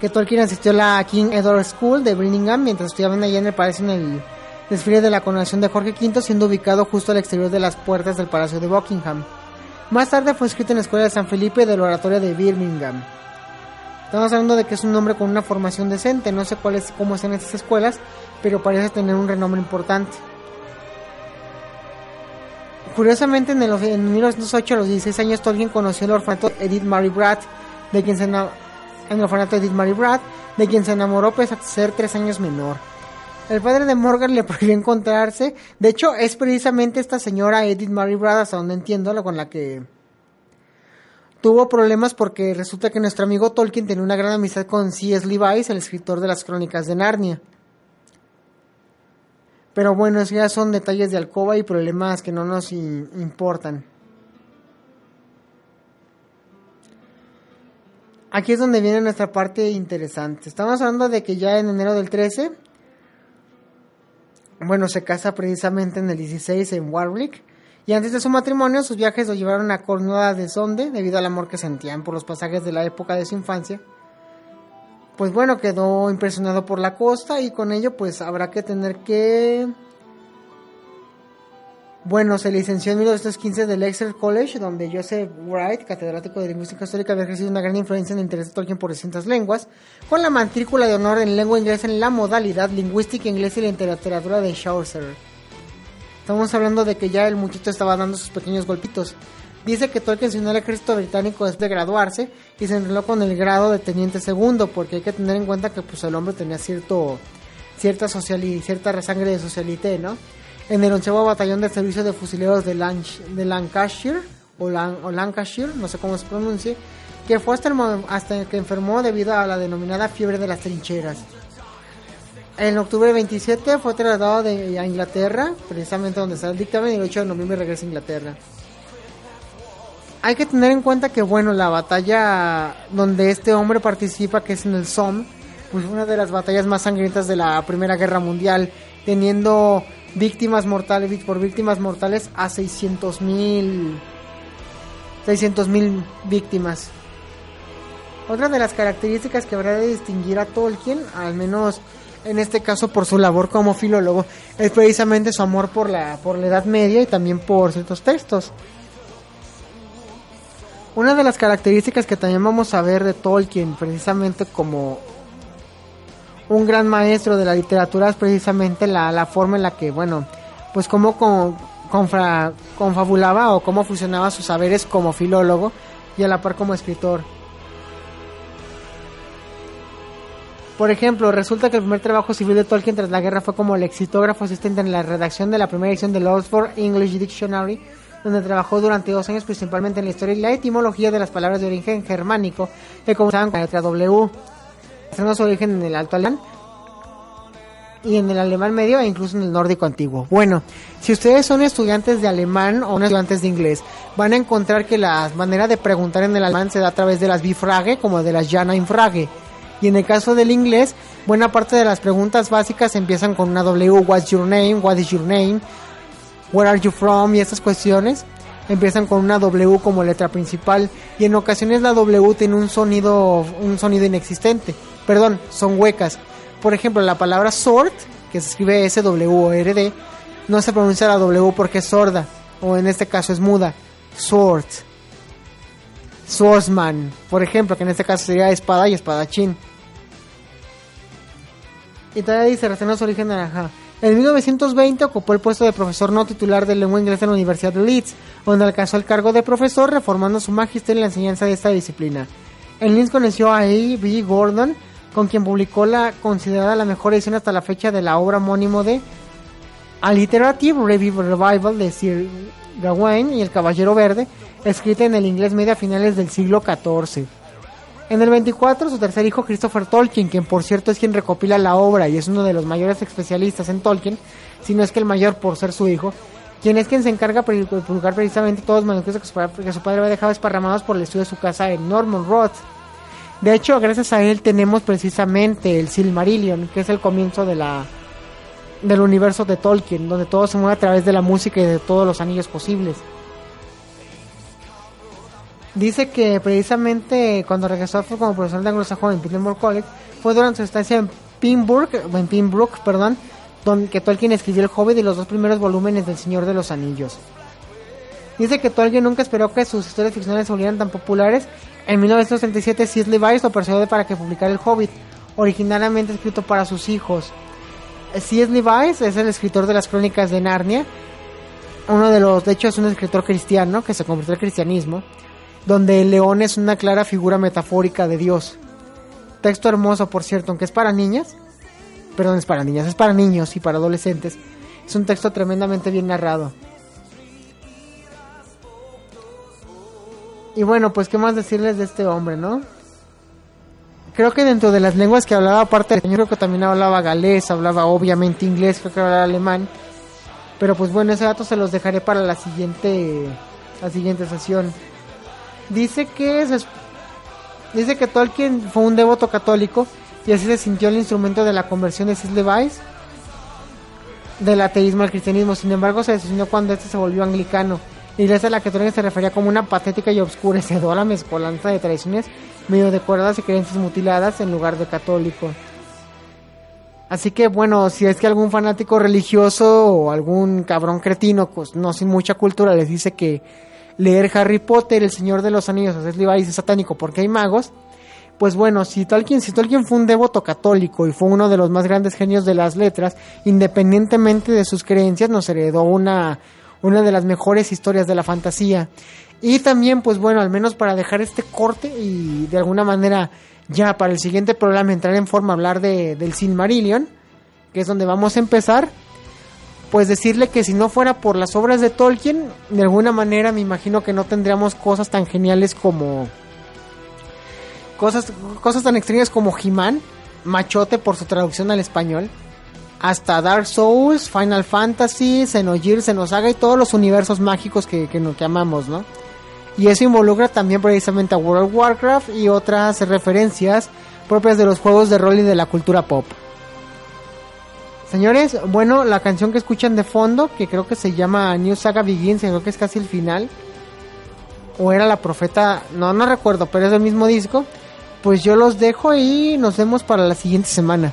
que Tolkien asistió a la King Edward School de Birmingham mientras estudiaban allá en el palacio en el desfile de la coronación de Jorge V, siendo ubicado justo al exterior de las puertas del Palacio de Buckingham. Más tarde fue escrito en la Escuela de San Felipe del Oratorio de Birmingham. Estamos hablando de que es un hombre con una formación decente, no sé cuál es, cómo están estas escuelas, pero parece tener un renombre importante. Curiosamente, en, el, en 1908, a los 16 años, Tolkien conoció el orfanato Edith Mary Brad, de quien se en el orfanato Edith Mary Brad, de quien se enamoró pese a ser tres años menor. El padre de Morgan le prohibió encontrarse. De hecho, es precisamente esta señora Edith Mary Brad, hasta donde entiendo, con la que tuvo problemas porque resulta que nuestro amigo Tolkien tenía una gran amistad con C.S. Levi's, el escritor de las crónicas de Narnia. Pero bueno, esos ya son detalles de alcoba y problemas que no nos importan. Aquí es donde viene nuestra parte interesante. Estamos hablando de que ya en enero del 13, bueno, se casa precisamente en el 16 en Warwick y antes de su matrimonio, sus viajes lo llevaron a Cornuda de Sonde debido al amor que sentían por los pasajes de la época de su infancia. Pues bueno, quedó impresionado por la costa y con ello pues habrá que tener que Bueno, se licenció en 1915 del Exeter College, donde Joseph Wright, catedrático de lingüística histórica, había ejercido una gran influencia en el interés de Tolkien por distintas lenguas, con la matrícula de honor en lengua inglesa en la modalidad lingüística inglesa y la literatura de Chaucer. Estamos hablando de que ya el muchacho estaba dando sus pequeños golpitos. Dice que Tolkien se unió al ejército británico después de graduarse y se entrenó con el grado de teniente segundo, porque hay que tener en cuenta que pues el hombre tenía cierto cierta cierta sangre de socialité, ¿no? en el onceavo batallón del servicio de fusileros de, Lancashire, o, Lancashire, no sé cómo se pronuncia, que fue hasta, el, hasta que enfermó debido a la denominada fiebre de las trincheras. En octubre 27 fue trasladado de, a Inglaterra, precisamente donde está el dictamen, y el 8 de noviembre regresa a Inglaterra. Hay que tener en cuenta que, bueno, la batalla donde este hombre participa, que es en el Somme, pues una de las batallas más sangrientas de la Primera Guerra Mundial, teniendo víctimas mortales por víctimas mortales a 600 mil 600 mil víctimas otra de las características que habrá de distinguir a Tolkien al menos en este caso por su labor como filólogo es precisamente su amor por la por la Edad Media y también por ciertos textos una de las características que también vamos a ver de Tolkien precisamente como un gran maestro de la literatura es precisamente la, la forma en la que, bueno, pues cómo con, confabulaba o cómo fusionaba sus saberes como filólogo y a la par como escritor. Por ejemplo, resulta que el primer trabajo civil de Tolkien tras la guerra fue como lexitógrafo asistente en la redacción de la primera edición del Oxford English Dictionary, donde trabajó durante dos años principalmente en la historia y la etimología de las palabras de origen germánico que comenzaban con la letra W su origen en el alto alemán y en el alemán medio e incluso en el nórdico antiguo. Bueno, si ustedes son estudiantes de alemán o estudiantes de inglés, van a encontrar que la manera de preguntar en el alemán se da a través de las Bifrage como de las Jana Infrage. Y en el caso del inglés, buena parte de las preguntas básicas empiezan con una W, what's your name, what is your name, where are you from y estas cuestiones empiezan con una W como letra principal y en ocasiones la W tiene un sonido un sonido inexistente perdón, son huecas. Por ejemplo, la palabra sort, que se escribe S-W-O-R-D, no se pronuncia la W porque es sorda, o en este caso es muda. Sword. Swordsman, por ejemplo, que en este caso sería espada y espadachín. Y todavía dice, recién su origen naranja. En 1920 ocupó el puesto de profesor no titular de lengua inglesa en la Universidad de Leeds, donde alcanzó el cargo de profesor reformando su magisterio en la enseñanza de esta disciplina. En Leeds conoció a A.B. Gordon, con quien publicó la considerada la mejor edición hasta la fecha de la obra homónimo de Alliterative Revival de Sir Gawain y el Caballero Verde, escrita en el inglés medio a finales del siglo XIV. En el 24, su tercer hijo, Christopher Tolkien, quien por cierto es quien recopila la obra y es uno de los mayores especialistas en Tolkien, si no es que el mayor por ser su hijo, quien es quien se encarga de publicar precisamente todos los manuscritos que su padre, había dejado esparramados por el estudio de su casa en Norman Road. De hecho, gracias a él tenemos precisamente el Silmarillion, que es el comienzo de la del universo de Tolkien, donde todo se mueve a través de la música y de todos los anillos posibles. Dice que precisamente cuando regresó fue como profesor de anglosajón en Pittsburgh College, fue durante su estancia en Pembroke, en Pembroke, perdón, donde Tolkien escribió El Hobbit y los dos primeros volúmenes del Señor de los Anillos. Dice que Tolkien nunca esperó que sus historias ficcionales se volvieran tan populares en 1937 C.S. Lewis lo persuadió para que publicara El Hobbit, originalmente escrito para sus hijos. C.S. Lewis es el escritor de las crónicas de Narnia, uno de los, de hecho es un escritor cristiano que se convirtió al cristianismo, donde el león es una clara figura metafórica de Dios. Texto hermoso, por cierto, aunque es para niñas, perdón, es para niñas, es para niños y para adolescentes. Es un texto tremendamente bien narrado. Y bueno, pues qué más decirles de este hombre, ¿no? Creo que dentro de las lenguas que hablaba, aparte de español, creo que también hablaba galés, hablaba obviamente inglés, creo que hablaba alemán. Pero pues bueno, ese dato se los dejaré para la siguiente, la siguiente sesión. Dice que dice que Tolkien fue un devoto católico y así se sintió el instrumento de la conversión de Weiss del ateísmo al cristianismo. Sin embargo, se decidió cuando este se volvió anglicano iglesia a la que Tolkien se refería como una patética y obscurecedora mezcolanza de tradiciones medio decoradas y creencias mutiladas en lugar de católico. Así que bueno, si es que algún fanático religioso o algún cabrón cretino, pues no sin mucha cultura, les dice que leer Harry Potter, El Señor de los Anillos, es es satánico porque hay magos, pues bueno, si Tolkien, si fue un devoto católico y fue uno de los más grandes genios de las letras, independientemente de sus creencias, nos heredó una, una de las mejores historias de la fantasía. Y también, pues bueno, al menos para dejar este corte y de alguna manera ya para el siguiente programa entrar en forma a hablar de, del Silmarillion, que es donde vamos a empezar, pues decirle que si no fuera por las obras de Tolkien, de alguna manera me imagino que no tendríamos cosas tan geniales como cosas cosas tan extrañas como He-Man, Machote por su traducción al español, hasta Dark Souls, Final Fantasy, Xenogears, Xenosaga y todos los universos mágicos que, que, que amamos, ¿no? Y eso involucra también precisamente a World of Warcraft y otras referencias propias de los juegos de rol y de la cultura pop. Señores, bueno, la canción que escuchan de fondo, que creo que se llama New Saga Begins, creo que es casi el final. O era la profeta, no, no recuerdo, pero es el mismo disco. Pues yo los dejo y nos vemos para la siguiente semana.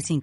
85